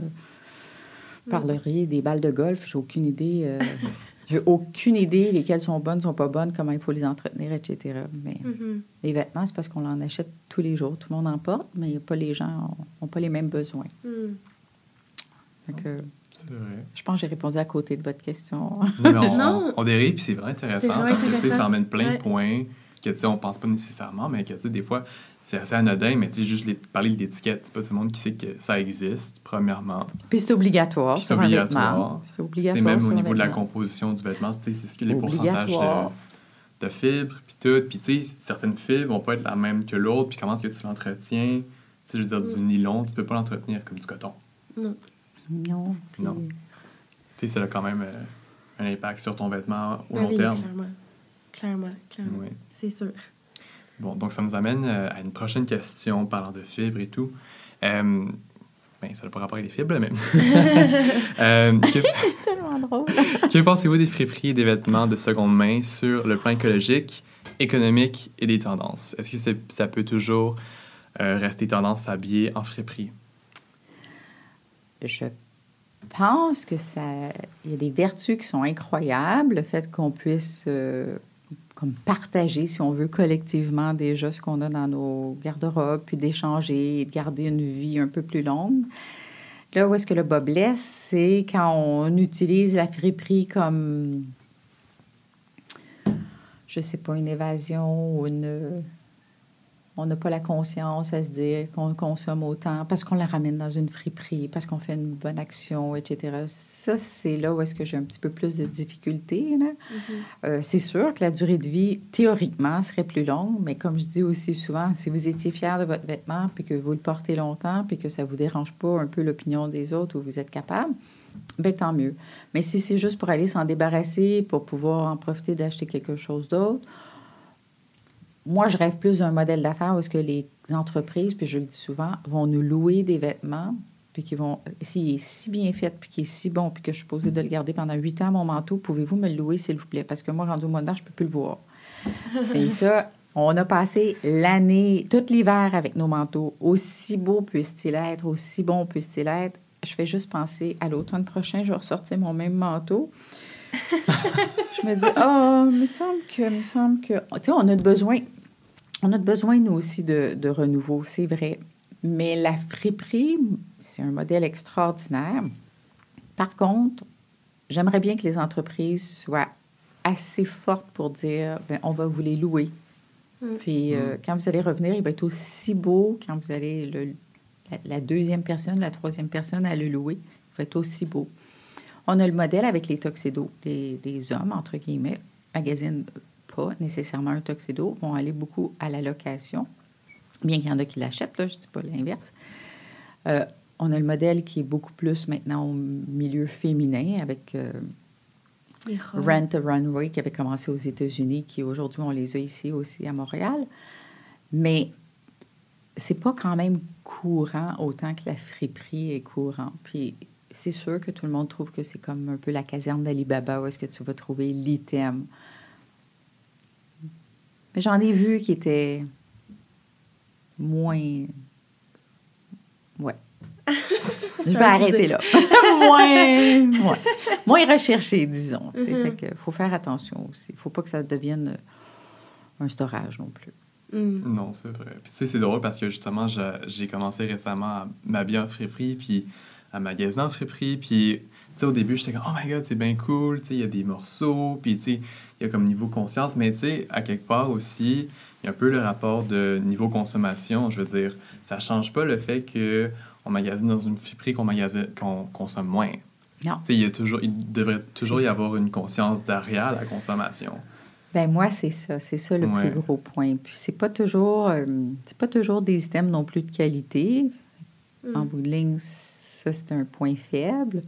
parleriez des balles de golf, j'ai aucune idée. euh, <laughs> j'ai aucune idée lesquelles sont bonnes, sont pas bonnes, comment il faut les entretenir, etc. Mais Mhm. les vêtements, c'est parce qu'on en achète tous les jours. Tout le monde en porte, mais pas les gens n'ont pas les mêmes besoins. Que, C'est vrai. je pense que j'ai répondu à côté de votre question. Non, mais on, <laughs> Non. on dérive, puis c'est vraiment intéressant. Parce que, tu sais, intéressant. ça emmène plein Ouais. de points que, tu sais, on pense pas nécessairement, mais que, tu sais, des fois, c'est assez anodin, mais, tu sais, juste les, parler de l'étiquette, c'est pas tout le monde qui sait que ça existe, premièrement. Puis c'est obligatoire. Puis c'est obligatoire. C'est obligatoire. même sur au niveau de la composition du vêtement, tu sais, c'est ce que les pourcentages de, de fibres, puis tout. Puis, tu sais, certaines fibres vont pas être la même que l'autre, puis comment est-ce que tu l'entretiens? Tu sais, je veux dire, du Mm. nylon, tu peux pas l'entretenir comme du coton. Non. puis- Non. Tu sais, ça a quand même euh, un impact sur ton vêtement au Ah long oui, terme. Clairement. Clairement, clairement. Oui. C'est sûr. Bon, donc ça nous amène euh, à une prochaine question parlant de fibres et tout. Euh, Ben, ça n'a pas rapport avec les fibres, mais. <laughs> euh, que... <laughs> C'est tellement drôle. que pensez-vous des friperies et des vêtements de seconde main sur le plan écologique, économique et des tendances? Est-ce que ça peut toujours euh, rester tendance à s'habiller en friperie? Je pense que ça. Il y a des vertus qui sont incroyables. Le fait qu'on puisse euh, comme partager, si on veut, collectivement déjà ce qu'on a dans nos garde-robes, puis d'échanger et de garder une vie un peu plus longue. Là où est-ce que le bas blesse, c'est quand on utilise la friperie comme, je sais pas, une évasion ou une... On n'a pas la conscience à se dire qu'on consomme autant parce qu'on la ramène dans une friperie, parce qu'on fait une bonne action, etc. Ça, c'est là où est-ce que j'ai un petit peu plus de difficultés. là. Euh, c'est sûr que la durée de vie, théoriquement, serait plus longue, mais comme je dis aussi souvent, si vous étiez fier de votre vêtement, puis que vous le portez longtemps, puis que ça vous dérange pas un peu l'opinion des autres ou vous êtes capable, ben tant mieux. Mais si c'est juste pour aller s'en débarrasser, pour pouvoir en profiter d'acheter quelque chose d'autre, moi, je rêve plus d'un modèle d'affaires où est-ce que les entreprises, puis je le dis souvent, vont nous louer des vêtements, puis qui vont, s'il est si bien fait, puis qu'il est si bon, puis que je suis posée de le garder pendant huit ans, mon manteau, pouvez-vous me le louer, s'il vous plaît? Parce que moi, rendu au mois de mars, je peux plus le voir. <laughs> Et ça, on a passé l'année, tout l'hiver avec nos manteaux. Aussi beau puisse-t-il être, aussi bon puisse-t-il être. Je fais juste penser à l'automne prochain, je vais ressortir mon même manteau. Je me dis, oh, il me semble que, me semble que. Tu sais, on a besoin, on a besoin, nous aussi, de, de renouveau, c'est vrai. Mais la friperie, c'est un modèle extraordinaire. Par contre, j'aimerais bien que les entreprises soient assez fortes pour dire, ben, on va vous les louer. Mm. Puis euh, quand vous allez revenir, il va être aussi beau quand vous allez le, la, la deuxième personne, la troisième personne à le louer. Il va être aussi beau. On a le modèle avec les tuxedos. Les, les hommes, entre guillemets, magasinent pas nécessairement un tuxedo, vont aller beaucoup à la location. Bien qu'il y en a qui l'achètent, là, je ne dis pas l'inverse. Euh, on a le modèle qui est beaucoup plus maintenant au milieu féminin avec euh. Rent a Runway qui avait commencé aux États-Unis, qui aujourd'hui on les a ici aussi à Montréal. Mais c'est pas quand même courant autant que la friperie est courant. Puis c'est sûr que tout le monde trouve que c'est comme un peu la caserne d'Alibaba où est-ce que tu vas trouver l'item. Mais j'en ai vu qui étaient moins. Ouais. <laughs> Je vais arrêter là. <laughs> moins, moins, moins recherché, disons. Mhm. Fait que faut faire attention aussi. Il faut pas que ça devienne un storage non plus. Mm. Non, c'est vrai. Puis tu sais, c'est drôle parce que justement, j'ai commencé récemment à m'habiller en friperie, puis à magasiner en friperie, puis tu sais, au début, j'étais comme « Oh my God, c'est bien cool! » Tu sais, il y a des morceaux, puis tu sais, il y a comme niveau conscience, mais tu sais, à quelque part aussi, il y a un peu le rapport de niveau consommation. Je veux dire, ça change pas le fait que on magasine dans une friperie qu'on magasine, qu'on consomme moins. Non. Tu sais, il, y a toujours, il devrait toujours y avoir une conscience derrière la consommation. Ben moi, c'est ça. C'est ça le Ouais. plus gros point. Puis c'est pas toujours euh, c'est pas toujours des items non plus de qualité. Mm. En bout de ligne, ça, c'est un point faible.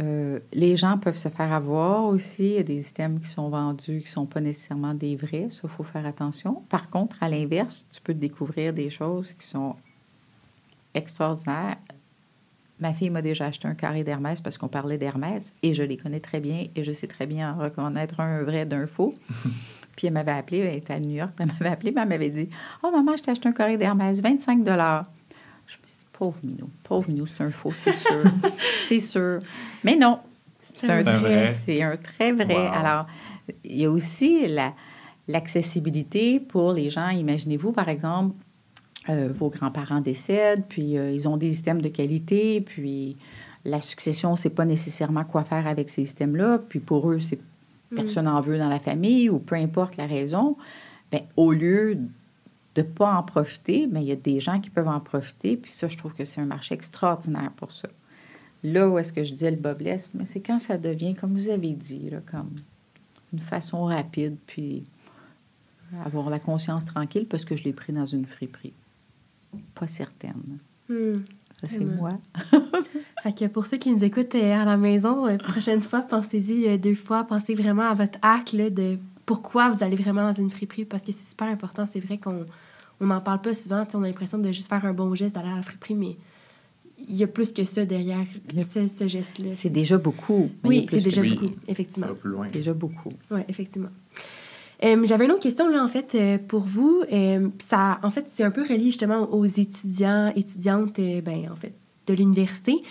Euh, les gens peuvent se faire avoir aussi. Il y a des items qui sont vendus qui ne sont pas nécessairement des vrais. Ça, il faut faire attention. Par contre, à l'inverse, tu peux découvrir des choses qui sont extraordinaires. Ma fille m'a déjà acheté un carré d'Hermès parce qu'on parlait d'Hermès et je les connais très bien et je sais très bien en reconnaître un vrai d'un faux. <laughs> puis elle m'avait appelé, elle était à New York, puis elle m'avait appelé, puis elle m'avait dit Oh, maman, je t'ai acheté un carré d'Hermès, 25 Je me suis dit Pauvre Minou, pauvre Minou, c'est un faux, c'est sûr. <laughs> c'est sûr. Mais non, c'est un C'est un vrai. C'est un très vrai. Wow. Alors, il y a aussi la- l'accessibilité pour les gens. Imaginez-vous, par exemple, euh, vos grands-parents décèdent, puis euh, ils ont des systèmes de qualité, puis la succession, sait pas nécessairement quoi faire avec ces systèmes-là, puis pour eux, c'est personne n'en veut dans la famille, ou peu importe la raison, ben, au lieu de ne pas en profiter, mais il y a des gens qui peuvent en profiter, puis ça, je trouve que c'est un marché extraordinaire pour ça. Là où est-ce que je disais le bas blesse, mais c'est quand ça devient, comme vous avez dit, là, comme une façon rapide, puis avoir la conscience tranquille parce que je l'ai pris dans une friperie. Pas certaine. Mm. Ça, c'est Vraiment. moi. <laughs> Fait que pour ceux qui nous écoutent euh, à la maison, euh, prochaine fois, pensez-y euh, deux fois. Pensez vraiment à votre acte là, de pourquoi vous allez vraiment dans une friperie parce que c'est super important. C'est vrai qu'on on n'en parle pas souvent. tu sais, On a l'impression de juste faire un bon geste d'aller à la friperie, mais il y a plus que ça derrière Le- ce, ce geste-là. C'est déjà beaucoup. Oui, c'est déjà que ça. Oui. beaucoup, effectivement. Ça va plus loin. Déjà beaucoup. Oui, effectivement. Euh, J'avais une autre question, là, en fait, euh, pour vous. Euh, ça, en fait, c'est un peu relié justement aux étudiants, étudiantes, euh, ben, en fait, de l'université.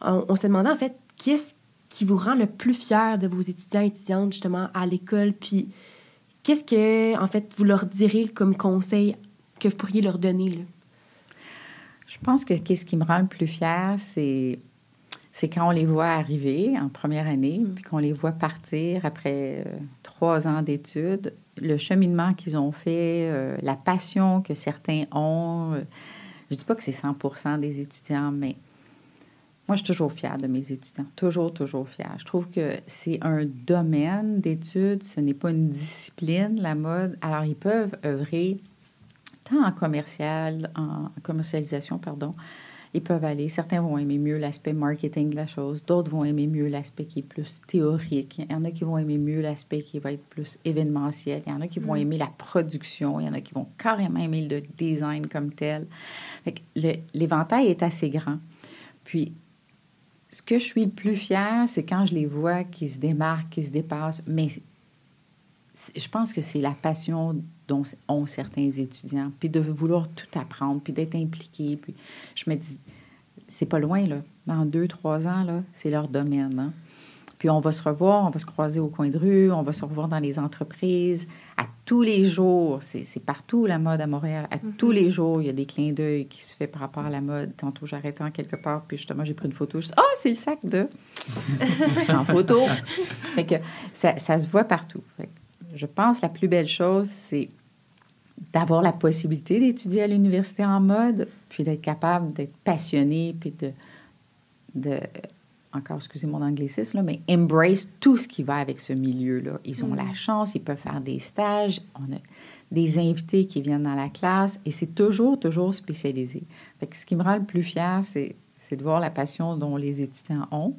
On, on se demandait, en fait, qu'est-ce qui vous rend le plus fier de vos étudiants, étudiantes, justement, à l'école, puis qu'est-ce que, en fait, vous leur direz comme conseil que vous pourriez leur donner, là? Je pense que qu'est-ce qui me rend le plus fier, c'est c'est quand on les voit arriver en première année, puis qu'on les voit partir après euh, trois ans d'études, le cheminement qu'ils ont fait, euh, la passion que certains ont. euh, je dis pas que c'est 100 des étudiants, mais moi, je suis toujours fière de mes étudiants. Toujours, toujours fière. Je trouve que c'est un domaine d'études, ce n'est pas une discipline, la mode. Alors, ils peuvent œuvrer tant en commercial, en commercialisation, pardon, ils peuvent aller. Certains vont aimer mieux l'aspect marketing de la chose, d'autres vont aimer mieux l'aspect qui est plus théorique. Il y en a qui vont aimer mieux l'aspect qui va être plus événementiel. Il y en a qui vont Mm. aimer la production. Il y en a qui vont carrément aimer le design comme tel. L'éventail est assez grand. Puis, ce que je suis le plus fière, c'est quand je les vois qui se démarquent, qui se dépassent. Mais je pense que c'est la passion dont ont certains étudiants, puis de vouloir tout apprendre, puis d'être impliqué. Puis je me dis, c'est pas loin, là. Dans deux, trois ans, là, c'est leur domaine. hein. Puis on va se revoir, on va se croiser au coin de rue, on va se revoir dans les entreprises. À tous les jours, c'est partout la mode à Montréal. À tous les jours, il y a des clins d'œil qui se fait par rapport à la mode. Tantôt, j'arrêtais en quelque part, puis justement, j'ai pris une photo. Je dis, ah, c'est le sac de. <laughs> en photo. Fait que ça, ça se voit partout. Fait que je pense que la plus belle chose, c'est d'avoir la possibilité d'étudier à l'université en mode, puis d'être capable d'être passionné, puis de, de encore, excusez mon anglicisme, là, mais embrace tout ce qui va avec ce milieu-là. Ils ont la chance, ils peuvent faire des stages, on a des invités qui viennent dans la classe, et c'est toujours, toujours spécialisé. Fait que ce qui me rend le plus fier, c'est c'est de voir la passion dont les étudiants ont.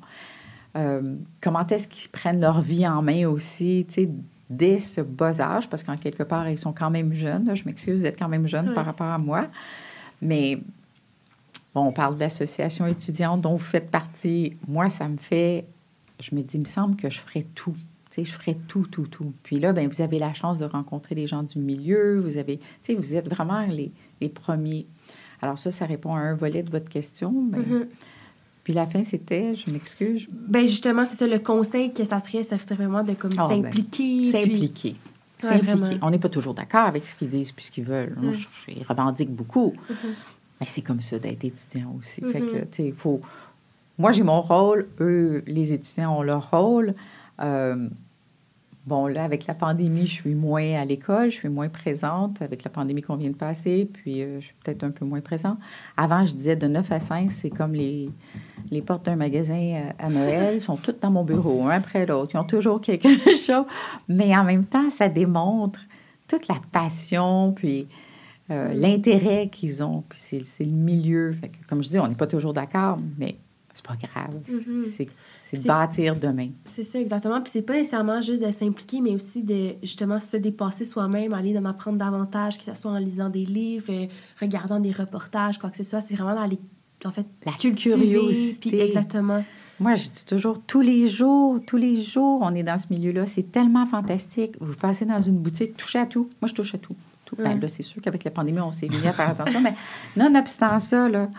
Euh, comment est-ce qu'ils prennent leur vie en main aussi, tu sais, dès ce bas âge, parce qu'en quelque part, ils sont quand même jeunes. Je m'excuse, vous êtes quand même jeunes Oui. par rapport à moi. Mais bon, on parle de l'association étudiante dont vous faites partie. Moi, ça me fait... Je me dis, il me semble que je ferais tout. Tu sais, je ferais tout, tout, tout. Puis là, ben, vous avez la chance de rencontrer les gens du milieu. Vous avez... Tu sais, vous êtes vraiment les, les premiers. Alors ça, ça répond à un volet de votre question. mais- Mhm. Puis la fin, c'était, je m'excuse, Ben justement, c'est ça, le conseil que ça serait, ça serait vraiment de comme ben, s'impliquer. puis- S'impliquer. Ouais. On n'est pas toujours d'accord avec ce qu'ils disent puis ce qu'ils veulent. Moi, Mm. je, je- ils revendiquent beaucoup. Mhm. Mais c'est comme ça d'être étudiant aussi. Fait que, tu sais, il faut... Moi, j'ai mon rôle. Eux, les étudiants ont leur rôle. Euh, Bon, là, avec la pandémie, je suis moins à l'école, je suis moins présente avec la pandémie qu'on vient de passer, puis euh, je suis peut-être un peu moins présente. Avant, je disais de 9 à 5, c'est comme les, les portes d'un magasin euh, à Noël, ils sont toutes dans mon bureau, un après l'autre. Ils ont toujours quelque <laughs> chose, mais en même temps, ça démontre toute la passion, puis euh, l'intérêt qu'ils ont, puis c'est le milieu. Fait que, comme je dis, on n'est pas toujours d'accord, mais c'est pas grave. Mhm. C'est c'est de bâtir demain. C'est ça, exactement. Puis c'est pas nécessairement juste de s'impliquer, mais aussi de justement se dépasser soi-même, aller d'en apprendre davantage, que ce soit en lisant des livres, euh, regardant des reportages, quoi que ce soit. C'est vraiment d'aller, en fait, La cultiver. curiosité. Puis exactement. Moi, je dis toujours, tous les jours, tous les jours, on est dans ce milieu-là. C'est tellement fantastique. Vous passez dans une boutique, touchez à tout. Moi, je touche à tout. tout. Ben, là, c'est sûr qu'avec la pandémie, on s'est mis à faire attention, <laughs> mais nonobstant ça, là,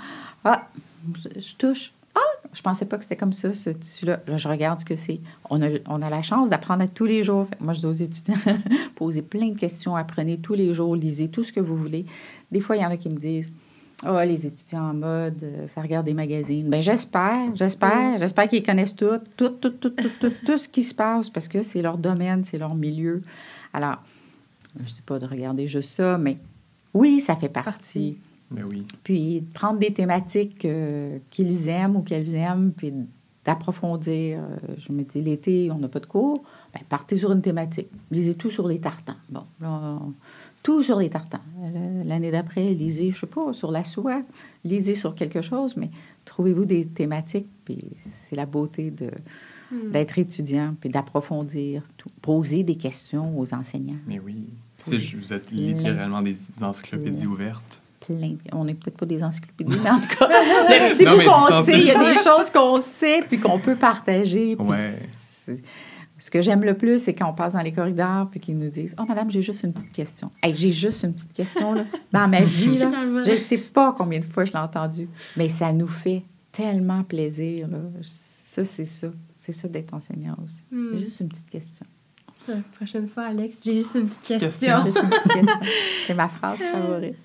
ah, je touche. Ah, je pensais pas que c'était comme ça, ce tissu-là. Là, je regarde ce que c'est. On a, on a la chance d'apprendre à tous les jours. Moi, je dis aux étudiants, <laughs> posez plein de questions, apprenez tous les jours, lisez tout ce que vous voulez. Des fois, il y en a qui me disent, oh, les étudiants en mode, euh, ça regarde des magazines. Ben, j'espère, j'espère, j'espère qu'ils connaissent tout, tout, tout, tout, tout, tout, tout ce qui se passe parce que c'est leur domaine, c'est leur milieu. Alors, je ne dis pas de regarder juste ça, mais oui, ça fait partie. Mais oui. Puis de prendre des thématiques euh, qu'ils aiment ou qu'elles aiment, puis d'approfondir. Euh, je me dis, l'été, on n'a pas de cours. Ben, partez sur une thématique. Lisez tout sur les tartans. Bon, là, on- tout sur les tartans. Euh, L'année d'après, lisez, je sais pas, sur la soie. Lisez sur quelque chose, mais trouvez-vous des thématiques. Puis c'est la beauté de Hmm. d'être étudiant, puis d'approfondir, tout. poser des questions aux enseignants. Mais oui. Oui. Vous êtes littéralement des encyclopédies ouvertes. Plein. On n'est peut-être pas des encyclopédies, mais en tout cas, <laughs> le petit Non, bout mais qu'on sait, il y a des choses qu'on sait puis qu'on peut partager. Ouais. Ce que j'aime le plus, c'est quand on passe dans les corridors puis qu'ils nous disent Oh, madame, j'ai juste une petite question. Hey, j'ai juste une petite question là, dans ma vie. Là. Je ne sais pas combien de fois je l'ai entendu, mais ça nous fait tellement plaisir. Là. Ça, c'est ça. C'est ça d'être enseignant aussi. C'est juste une petite question. La prochaine fois, Alex, j'ai juste une petite question. question. Juste une petite question. C'est ma phrase <laughs> favorite.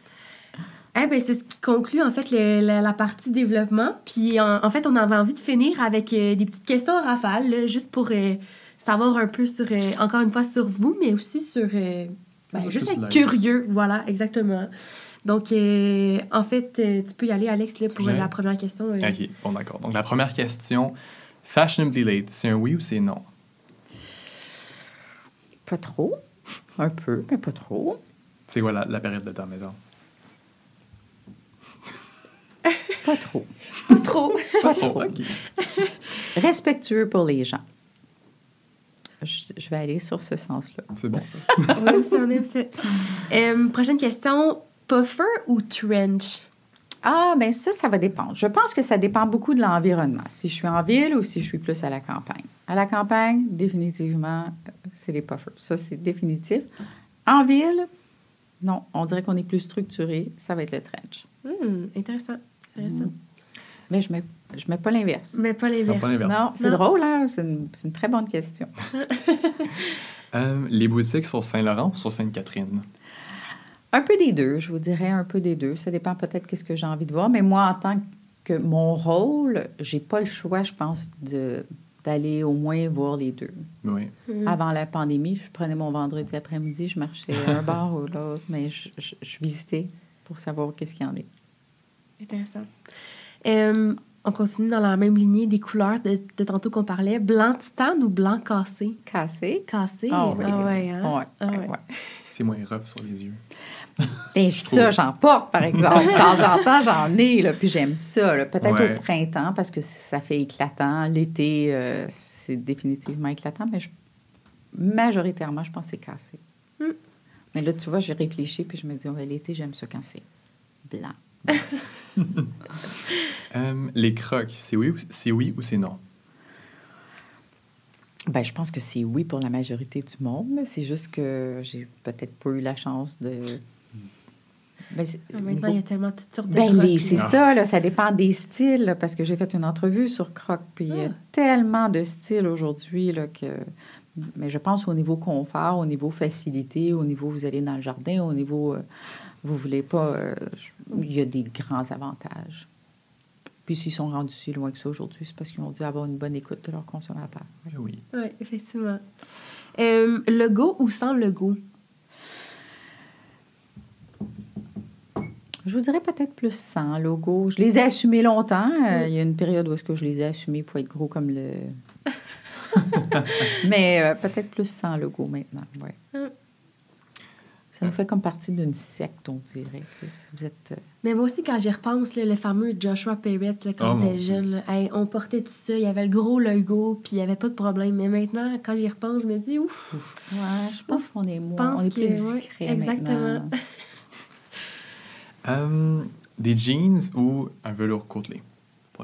Eh ben, c'est ce qui conclut en fait le- la, la partie développement. Puis en, en fait, on avait envie de finir avec euh, des petites questions rafales, là, juste pour euh, savoir un peu sur, euh, encore une fois, sur vous, mais aussi sur, euh, ben, juste être curieux. Voilà, exactement. Donc, euh, en fait, euh, tu peux y aller, Alex, là, pour la première question. euh. OK, bon, d'accord. Donc, la première question, fashionably late, c'est un oui ou c'est non? Pas trop. Un peu, mais pas trop. C'est quoi la, la période de temps, mettons? Pas trop. Pas trop. <laughs> Pas trop. OK. Respectueux pour les gens. Je, je vais aller sur ce sens-là. C'est bon, ça. <laughs> on aime ça, on aime ça. Euh, prochaine question. Puffer ou trench? Ah, ben ça, ça va dépendre. Je pense que ça dépend beaucoup de l'environnement. Si je suis en ville ou si je suis plus à la campagne. À la campagne, définitivement, euh, c'est les puffers. Ça, c'est définitif. En ville, non, on dirait qu'on est plus structuré. Ça va être le trench. Hmm, intéressant. Intéressant. Mais je ne mets, je mets pas l'inverse. Mais pas Non, l'inverse. pas l'inverse. Non, c'est drôle, hein? C'est une, c'est une très bonne question. <laughs> Euh, les boutiques sur Saint-Laurent ou sur Sainte-Catherine? Un peu des deux, je vous dirais un peu des deux. Ça dépend peut-être qu'est-ce que j'ai envie de voir. Mais moi, en tant que mon rôle, j'ai pas le choix, je pense, de d'aller au moins voir les deux. Oui. Hmm. Avant la pandémie, je prenais mon vendredi après-midi, je marchais <laughs> un bar ou l'autre, mais je, je- je visitais pour savoir qu'est-ce qu'il y en est. Intéressant. Euh, on continue dans la même lignée des couleurs de, de tantôt qu'on parlait. Blanc titane ou blanc cassé? Cassé. Cassé? Ah oui. ouais, hein? Ouais, Ah ouais, ouais. ouais. C'est moins rough sur les yeux. Ben, je <laughs> ça, j'en porte, par exemple. De temps en temps, j'en ai, là, puis j'aime ça. là. Peut-être Ouais. au printemps, parce que ça fait éclatant. L'été, euh, c'est définitivement éclatant, mais je- majoritairement, je pense que c'est cassé. Hmm. Mais là, tu vois, j'ai réfléchi, puis je me dis, oh, ben, l'été, j'aime ça quand c'est blanc. <laughs> Euh, les crocs, c'est oui, ou- c'est oui ou c'est non? Ben, je pense que c'est oui pour la majorité du monde. C'est juste que j'ai peut-être pas eu la chance de. Ben, Maintenant, il y a tellement toutes sortes de Ben, crocs, c'est ça, là, ça dépend des styles, là, parce que j'ai fait une entrevue sur Croc, puis il y a Ah. tellement de styles aujourd'hui là, que... Mais je pense au niveau confort, au niveau facilité, au niveau vous allez dans le jardin, au niveau euh, vous voulez pas... euh, il y a des grands avantages. Puis s'ils sont rendus si loin que ça aujourd'hui, c'est parce qu'ils ont dû avoir une bonne écoute de leurs consommateurs. Oui, oui. Oui, effectivement. Euh, logo ou sans logo? Je vous dirais peut-être plus sans logo. Je les ai assumés longtemps. Euh, Il y a une période où est-ce que je les ai assumés pour être gros comme le... <laughs> Mais euh, peut-être plus sans logo maintenant, ouais. Ça nous fait comme partie d'une secte, on dirait. vous êtes... euh, Mais moi aussi, quand j'y repense, là, le fameux Joshua Perez, là, quand Oh, était jeune, là, hey, on portait tout ça, il y avait le gros logo, puis il n'y avait pas de problème. Mais maintenant, quand j'y repense, je me dis, ouf, Ouais, je pense qu'on est moins... pense On est plus que- ouais, discret exactement. <laughs> maintenant. Euh, des jeans ou un velours côtelé?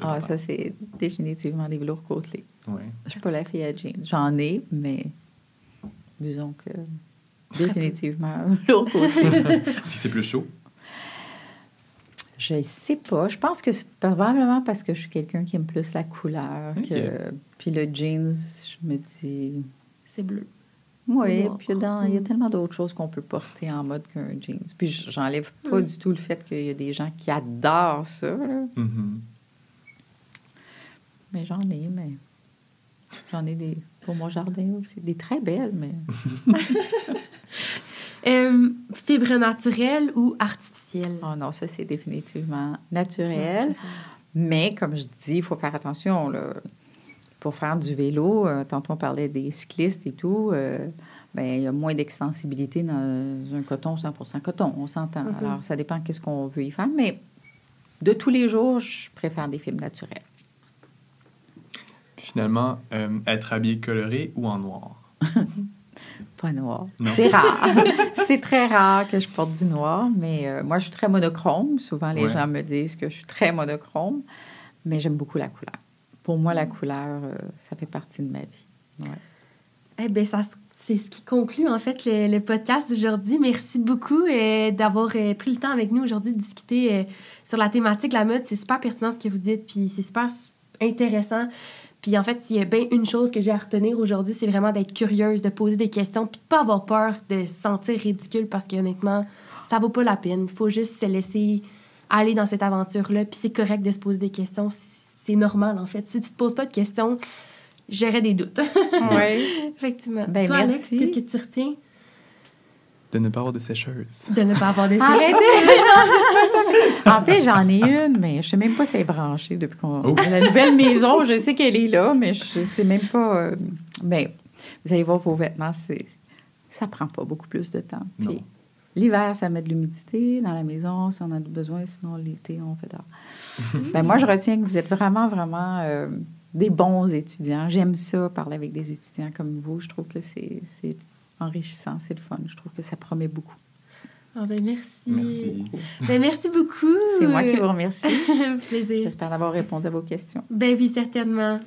Ah, ça, c'est définitivement des velours côtelés. Ouais. Je suis pas la fille à jeans. J'en ai, mais disons que définitivement. <laughs> <laughs> Si c'est plus chaud? Je sais pas. Je pense que c'est probablement parce que je suis quelqu'un qui aime plus la couleur. Que... Puis le jeans, je me dis. c'est bleu. Oui, puis il y a dans- il y a tellement d'autres choses qu'on peut porter en mode qu'un jeans. Puis j'enlève pas Mm. du tout le fait qu'il y a des gens qui adorent ça. là. Mhm. Mais j'en ai, mais j'en ai des pour mon jardin aussi. Des très belles, mais. <laughs> Euh, fibre naturelle ou artificielle? Oh non, ça, c'est définitivement naturel. Mais comme je dis, il faut faire attention. Là. Pour faire du vélo, euh, tantôt on parlait des cyclistes et tout, euh, ben, il y a moins d'extensibilité dans un coton 100 coton, on s'entend. Mhm. Alors, ça dépend qu'est-ce qu'on veut y faire. Mais de tous les jours, je préfère des fibres naturelles. Finalement, euh, être habillé coloré ou en noir? <laughs> Pas noir. C'est rare. <laughs> c'est très rare que je porte du noir, mais euh, moi, je suis très monochrome. Souvent, les Ouais. gens me disent que je suis très monochrome, mais j'aime beaucoup la couleur. Pour moi, la couleur, euh, ça fait partie de ma vie. Ouais. Eh bien, ça, c'est ce qui conclut en fait le, le podcast d'aujourd'hui. Merci beaucoup euh, d'avoir euh, pris le temps avec nous aujourd'hui de discuter euh, sur la thématique de la mode. C'est super pertinent ce que vous dites, puis c'est super intéressant. Puis en fait, s'il y a bien une chose que j'ai à retenir aujourd'hui, c'est vraiment d'être curieuse, de poser des questions, puis de pas avoir peur de se sentir ridicule parce qu'honnêtement, ça vaut pas la peine. Il faut juste se laisser aller dans cette aventure-là, puis c'est correct de se poser des questions. C'est normal en fait. Si tu te poses pas de questions, j'aurais des doutes. Oui. <laughs> Effectivement. Ben, Toi, Alex, qu'est-ce que tu retiens? De ne pas avoir de sécheuse. de ne pas avoir des Arrêtez! sécheresses? Non, dites pas ça. En fait, j'en ai une, mais je sais même pas si elle est branchée depuis qu'on Oh. la nouvelle maison. Je sais qu'elle est là, mais je sais même pas. euh, mais vous allez voir vos vêtements, c'est ça prend pas beaucoup plus de temps. Puis Non. l'hiver, ça met de l'humidité dans la maison si on en a besoin. Sinon, l'été, on fait dehors. <laughs> ben, moi, je retiens que vous êtes vraiment, vraiment euh, des bons étudiants. J'aime ça, parler avec des étudiants comme vous. Je trouve que c'est c'est enrichissant, c'est le fun. Je trouve que ça promet beaucoup. Ah, ben, merci. Merci. Ben, merci beaucoup. C'est moi qui vous remercie. <laughs> Plaisir. J'espère d'avoir répondu à vos questions. Ben oui, certainement.